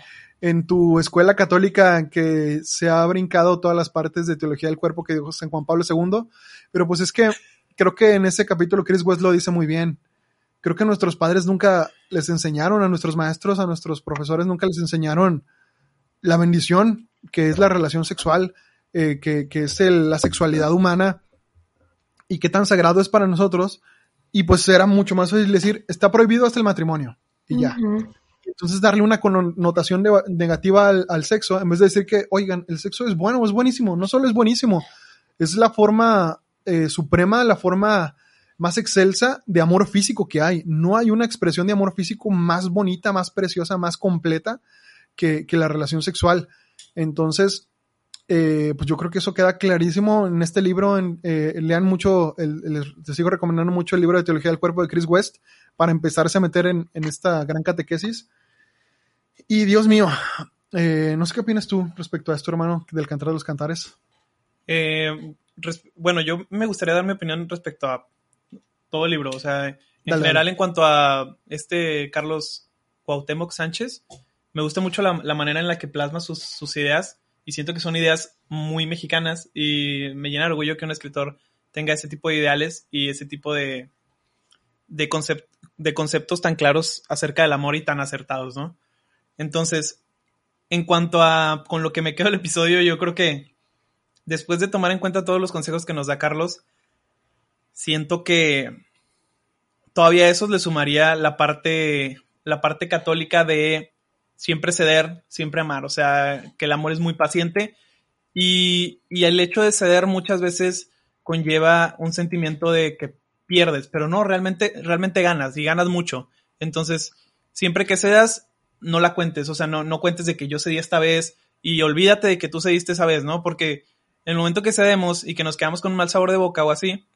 en tu escuela católica que se ha brincado todas las partes de Teología del Cuerpo que dijo San Juan Pablo II. Pero pues es que creo que en ese capítulo Chris West lo dice muy bien. Creo que nuestros padres nunca les enseñaron, a nuestros maestros, a nuestros profesores nunca les enseñaron la bendición que es la relación sexual, eh, que, que es la sexualidad humana y qué tan sagrado es para nosotros. Y pues era mucho más fácil decir, está prohibido hasta el matrimonio. Y ya. Entonces darle una connotación negativa al, al sexo, en vez de decir que, oigan, el sexo es bueno, es buenísimo. No solo es buenísimo, es la forma eh, suprema, la forma más excelsa de amor físico que hay. No hay una expresión de amor físico más bonita, más preciosa, más completa que, que la relación sexual. Entonces, eh, pues yo creo que eso queda clarísimo en este libro. En, eh, lean mucho, el, el- te sigo recomendando mucho el libro de Teología del Cuerpo de Chris West para empezarse a meter en, en esta gran catequesis. Y Dios mío, eh, no sé qué opinas tú respecto a esto, hermano, del cantar de los cantares. Res- bueno, yo me gustaría dar mi opinión respecto a todo el libro. O sea, en Dale, general, dale. en cuanto a este Carlos Cuauhtémoc Sánchez, me gusta mucho la, la manera en la que plasma sus, sus ideas y siento que son ideas muy mexicanas y me llena de orgullo que un escritor tenga ese tipo de ideales y ese tipo de, de, concep- de conceptos tan claros acerca del amor y tan acertados, ¿no? Entonces, en cuanto a con lo que me quedo el episodio, yo creo que después de tomar en cuenta todos los consejos que nos da Carlos, siento que todavía a eso le sumaría la parte, la parte católica de siempre ceder, siempre amar. O sea, que el amor es muy paciente y, y el hecho de ceder muchas veces conlleva un sentimiento de que pierdes, pero no, realmente, realmente ganas y ganas mucho. Entonces, siempre que cedas, no la cuentes, o sea, no, no cuentes de que yo cedí esta vez y olvídate de que tú cediste esa vez, ¿no? Porque en el momento que cedemos y que nos quedamos con un mal sabor de boca o así,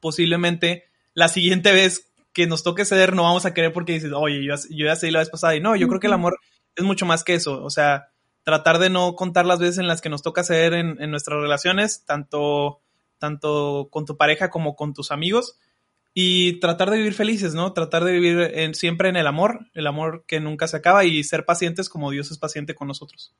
posiblemente la siguiente vez que nos toque ceder no vamos a querer porque dices, oye, yo, ya- yo ya cedí la vez pasada. Y no, yo creo que el amor es mucho más que eso. O sea, tratar de no contar las veces en las que nos toca ceder en, en nuestras relaciones, tanto, tanto con tu pareja como con tus amigos. Y tratar de vivir felices, ¿no? Tratar de vivir en- siempre en el amor, el amor que nunca se acaba y ser pacientes como Dios es paciente con nosotros.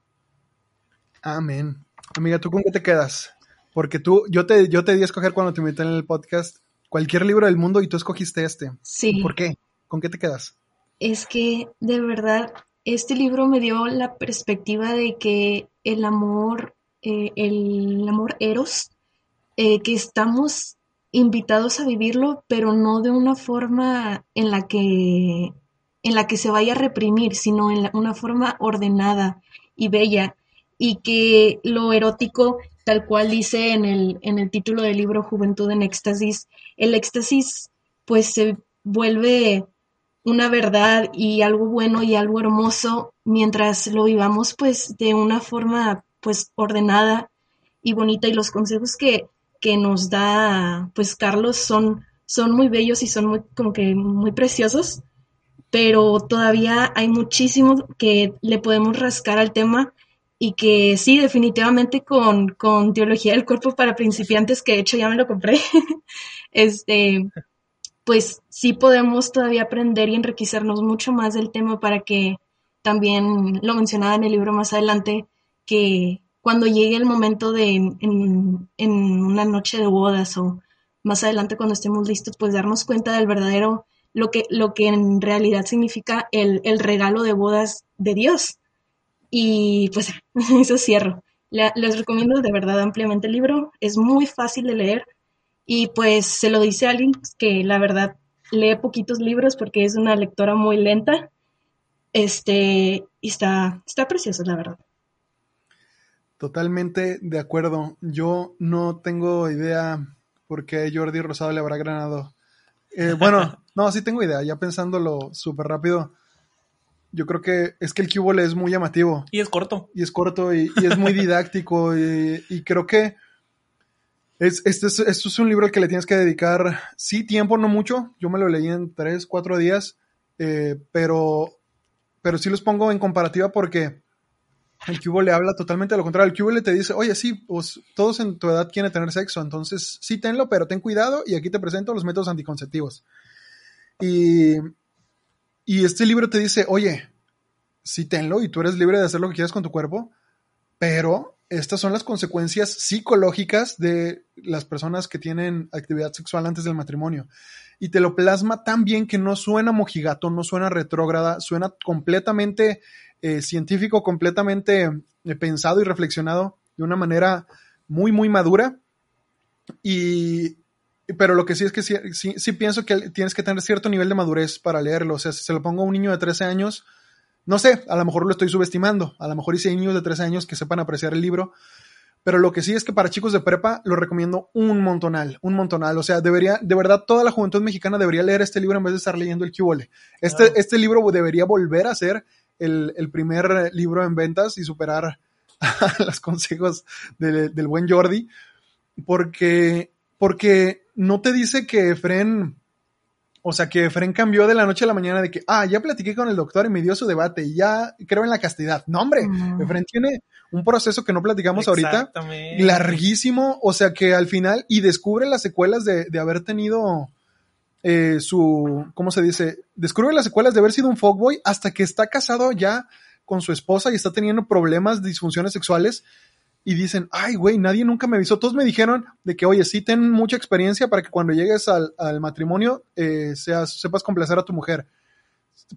Amén. Amiga, ¿tú con qué te quedas? Porque tú, yo te, yo te di a escoger cuando te invité en el podcast cualquier libro del mundo y tú escogiste este. Sí. ¿Por qué? ¿Con qué te quedas? es que de verdad este libro me dio la perspectiva de que el amor, eh, el amor eros, eh, que estamos invitados a vivirlo, pero no de una forma en la que, en la que se vaya a reprimir, sino en la- una forma ordenada y bella, y que lo erótico, tal cual dice en el, en el título del libro Juventud en Éxtasis, el éxtasis pues se vuelve una verdad y algo bueno y algo hermoso mientras lo vivamos pues de una forma pues ordenada y bonita. Y los consejos que, que nos da pues Carlos son, son muy bellos y son muy como que muy preciosos pero todavía hay muchísimo que le podemos rascar al tema y que sí, definitivamente con, con Teología del Cuerpo para principiantes, que de hecho ya me lo compré, este, pues sí podemos todavía aprender y enriquecernos mucho más del tema para que también lo mencionaba en el libro más adelante, que cuando llegue el momento de en, en una noche de bodas o más adelante cuando estemos listos, pues darnos cuenta del verdadero, lo que, lo que en realidad significa el, el regalo de bodas de Dios. Y pues eso cierro. La- les recomiendo de verdad ampliamente el libro. Es muy fácil de leer y pues se lo dice a alguien que la verdad lee poquitos libros porque es una lectora muy lenta. Este, y está, está precioso, la verdad. Totalmente de acuerdo. Yo no tengo idea por qué Jordi Rosado le habrá ganado. Eh, bueno, no, sí tengo idea. Ya pensándolo súper rápido, yo creo que es que el Cubole es muy llamativo Y es corto. y es corto y, y es muy didáctico y, y creo que es, este es, esto es un libro al que le tienes que dedicar, sí, tiempo, no mucho. Yo me lo leí en tres, cuatro días, eh, pero, pero sí los pongo en comparativa porque el cubo le habla totalmente a lo contrario. El cubo le te dice, oye, sí, pues todos en tu edad quieren tener sexo, entonces sí tenlo, pero ten cuidado y aquí te presento los métodos anticonceptivos. Y, y este libro te dice, oye, sí tenlo y tú eres libre de hacer lo que quieras con tu cuerpo, pero estas son las consecuencias psicológicas de las personas que tienen actividad sexual antes del matrimonio. Y te lo plasma tan bien que no suena mojigato, no suena retrógrada, suena completamente eh, científico, completamente eh, pensado y reflexionado de una manera muy, muy madura. Y, pero lo que sí es que sí, sí, sí pienso que tienes que tener cierto nivel de madurez para leerlo. O sea, si se lo pongo a un niño de 13 años, no sé, a lo mejor lo estoy subestimando. A lo mejor hice niños de 13 años que sepan apreciar el libro. Pero lo que sí es que para chicos de prepa lo recomiendo un montonal, un montonal. O sea, debería, de verdad, toda la juventud mexicana debería leer este libro en vez de estar leyendo el Cubole. Este, Claro. este libro debería volver a ser el, el primer libro en ventas y superar los consejos del, del buen Jordi. Porque, porque no te dice que Efren, o sea, que Efren cambió de la noche a la mañana de que, ah, ya platiqué con el doctor y me dio su debate y ya creo en la castidad. No, hombre, No. Efren tiene un proceso que no platicamos ahorita larguísimo, o sea que al final, y descubre las secuelas de, de haber tenido eh, su, ¿cómo se dice? Descubre las secuelas de haber sido un fuckboy hasta que está casado ya con su esposa y está teniendo problemas, disfunciones sexuales. Y dicen, ay, güey, nadie nunca me avisó. Todos me dijeron de que, oye, sí, ten mucha experiencia para que cuando llegues al, matrimonio eh, seas, sepas complacer a tu mujer.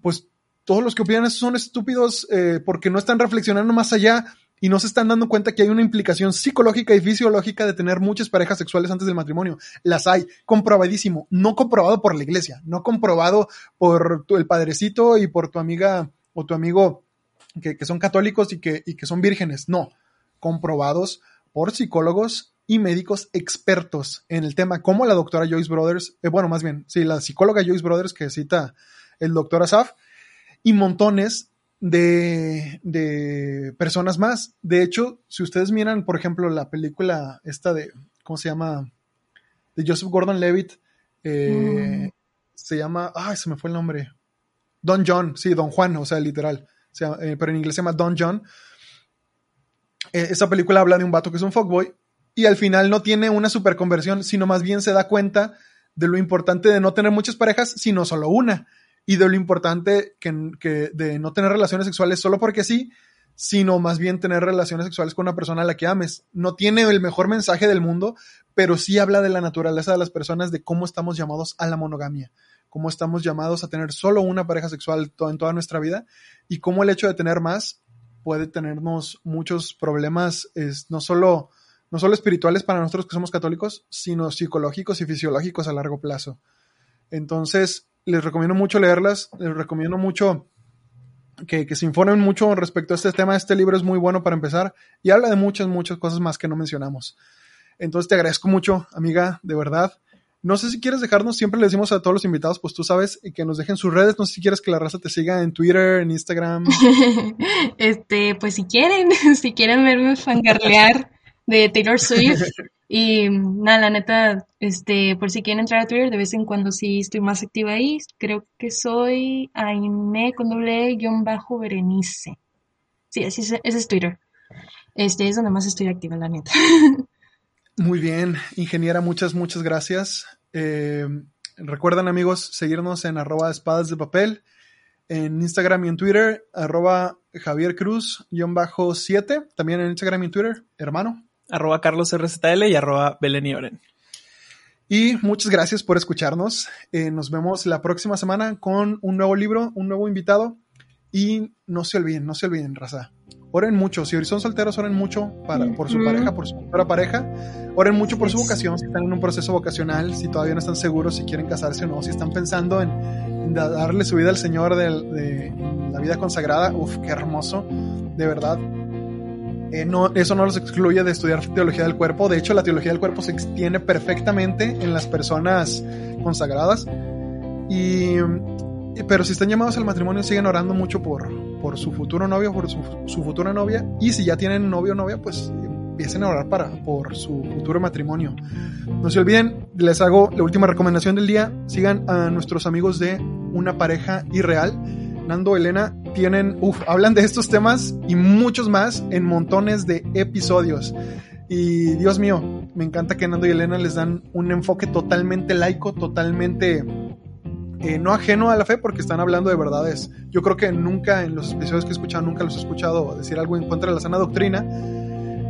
Pues todos los que opinan eso son estúpidos eh, porque no están reflexionando más allá y no se están dando cuenta que hay una implicación psicológica y fisiológica de tener muchas parejas sexuales antes del matrimonio. Las hay, comprobadísimo, no comprobado por la iglesia, no comprobado por tu- el padrecito y por tu amiga o tu amigo que, que son católicos y que, y que son vírgenes, no, comprobados por psicólogos y médicos expertos en el tema, como la doctora Joyce Brothers, eh, bueno, más bien, sí, la psicóloga Joyce Brothers que cita el doctor Asaf, y montones de, de personas más. De hecho, si ustedes miran, por ejemplo, la película esta de, ¿cómo se llama? De Joseph Gordon-Levitt, eh, Mm. se llama, ay, se me fue el nombre. Don John, sí, Don Juan, o sea, literal. O sea, eh, pero en inglés se llama Don John. Eh, esa película habla de un vato que es un fuckboy y al final no tiene una super conversión, sino más bien se da cuenta de lo importante de no tener muchas parejas, sino solo una. Y de lo importante que, que de no tener relaciones sexuales solo porque sí, sino más bien tener relaciones sexuales con una persona a la que ames. No tiene el mejor mensaje del mundo, pero sí habla de la naturaleza de las personas, de cómo estamos llamados a la monogamia. cómo estamos llamados a tener solo una pareja sexual en toda nuestra vida y cómo el hecho de tener más puede tenernos muchos problemas, es, no, solo, no solo espirituales para nosotros que somos católicos, sino psicológicos y fisiológicos a largo plazo. Entonces, les recomiendo mucho leerlas, les recomiendo mucho que, que se informen mucho respecto a este tema. Este libro es muy bueno para empezar y habla de muchas, muchas cosas más que no mencionamos. Entonces, te agradezco mucho, amiga, de verdad. No sé si quieres dejarnos, siempre le decimos a todos los invitados, pues tú sabes, y que nos dejen sus redes. No sé si quieres que la raza te siga en Twitter, en Instagram. Este, pues si quieren, si quieren verme fangarlear de Taylor Swift. Y nada, la neta, este, por si quieren entrar a Twitter, de vez en cuando sí estoy más activa ahí. Creo que soy Aime con doble E, guion bajo Berenice. Sí, así es, ese es Twitter. Este es donde más estoy activa, la neta. Muy bien, ingeniera, muchas, muchas gracias. Eh, recuerden, amigos, seguirnos en arroba espadas de papel, en Instagram y en Twitter, arroba Javier Cruz, guion bajo 7, también en Instagram y en Twitter, hermano. Arroba Carlos RZL y arroba Belén y Oren. Y muchas gracias por escucharnos. Eh, nos vemos la próxima semana con un nuevo libro, un nuevo invitado. Y no se olviden, no se olviden, raza. Oren mucho. Si son solteros, oren mucho para, por su pareja, por su futura pareja. Oren mucho por su vocación, si están en un proceso vocacional, si todavía no están seguros si quieren casarse o no, si están pensando en, en da- darle su vida al Señor de, la vida consagrada. Uf, qué hermoso, de verdad. Eh, no, eso no los excluye de estudiar teología del cuerpo. De hecho, la teología del cuerpo se extiende perfectamente en las personas consagradas. Y- pero si están llamados al matrimonio, siguen orando mucho por, por su futuro novio, por su, su futura novia. Y si ya tienen novio o novia, pues empiecen a orar para, por su futuro matrimonio. No se olviden, les hago la última recomendación del día. Sigan a nuestros amigos de Una Pareja Irreal. Nando, Elena, tienen, uff, hablan de estos temas y muchos más en montones de episodios. Y Dios mío, me encanta que Nando y Elena les dan un enfoque totalmente laico, totalmente eh, no ajeno a la fe, porque están hablando de verdades. Yo creo que nunca, en los episodios que he escuchado, nunca los he escuchado decir algo en contra de la sana doctrina.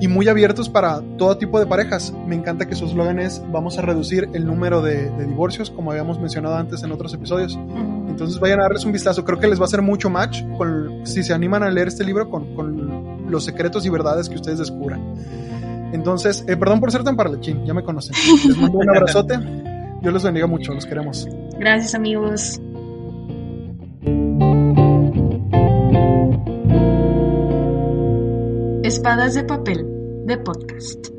Y muy abiertos para todo tipo de parejas. Me encanta que su eslogan es vamos a reducir el número de, de divorcios, como habíamos mencionado antes en otros episodios. Entonces vayan a darles un vistazo. Creo que les va a hacer mucho match con, si se animan a leer este libro con, con los secretos y verdades que ustedes descubran. Entonces, eh, perdón por ser tan parlechín, ya me conocen. Les mando un abrazote. Dios los bendiga mucho, los queremos. Gracias, amigos. Espadas de papel de podcast.